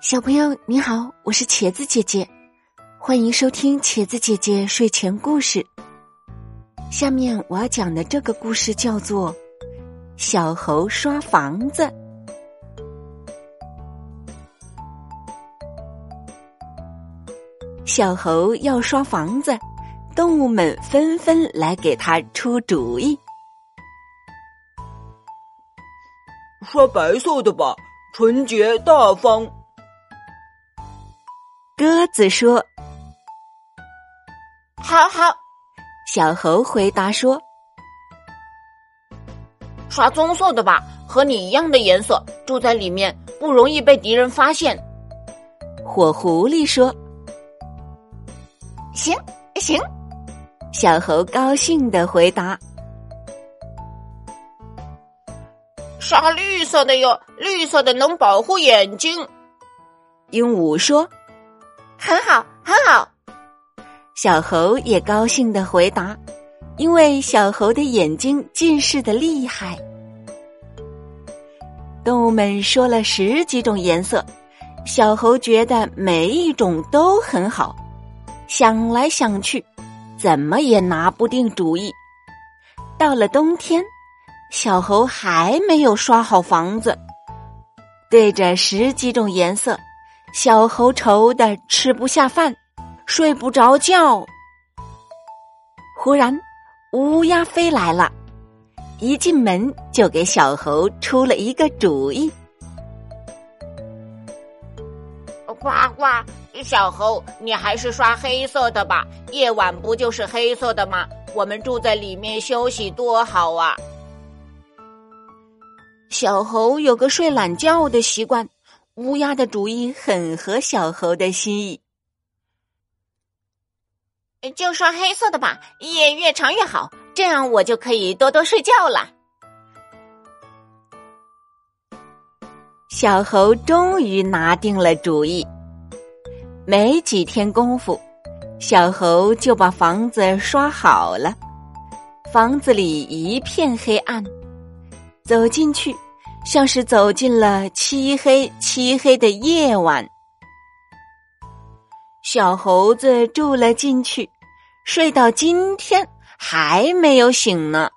小朋友你好，我是茄子姐姐，欢迎收听茄子姐姐睡前故事。下面我要讲的这个故事叫做《小猴刷房子》。小猴要刷房子，动物们纷纷来给他出主意。刷白色的吧，纯洁大方。鸽子说：“好好。”小猴回答说：“刷棕色的吧，和你一样的颜色，住在里面不容易被敌人发现。”火狐狸说：“行行。”小猴高兴的回答：“刷绿色的哟，绿色的能保护眼睛。”鹦鹉说。很好，很好。小猴也高兴的回答，因为小猴的眼睛近视的厉害。动物们说了十几种颜色，小猴觉得每一种都很好，想来想去，怎么也拿不定主意。到了冬天，小猴还没有刷好房子，对着十几种颜色。小猴愁的吃不下饭，睡不着觉。忽然，乌鸦飞来了，一进门就给小猴出了一个主意。呱呱，小猴，你还是刷黑色的吧，夜晚不就是黑色的吗？我们住在里面休息多好啊！小猴有个睡懒觉的习惯。乌鸦的主意很合小猴的心意，就刷黑色的吧，夜越长越好，这样我就可以多多睡觉了。小猴终于拿定了主意，没几天功夫，小猴就把房子刷好了。房子里一片黑暗，走进去。像是走进了漆黑漆黑的夜晚，小猴子住了进去，睡到今天还没有醒呢。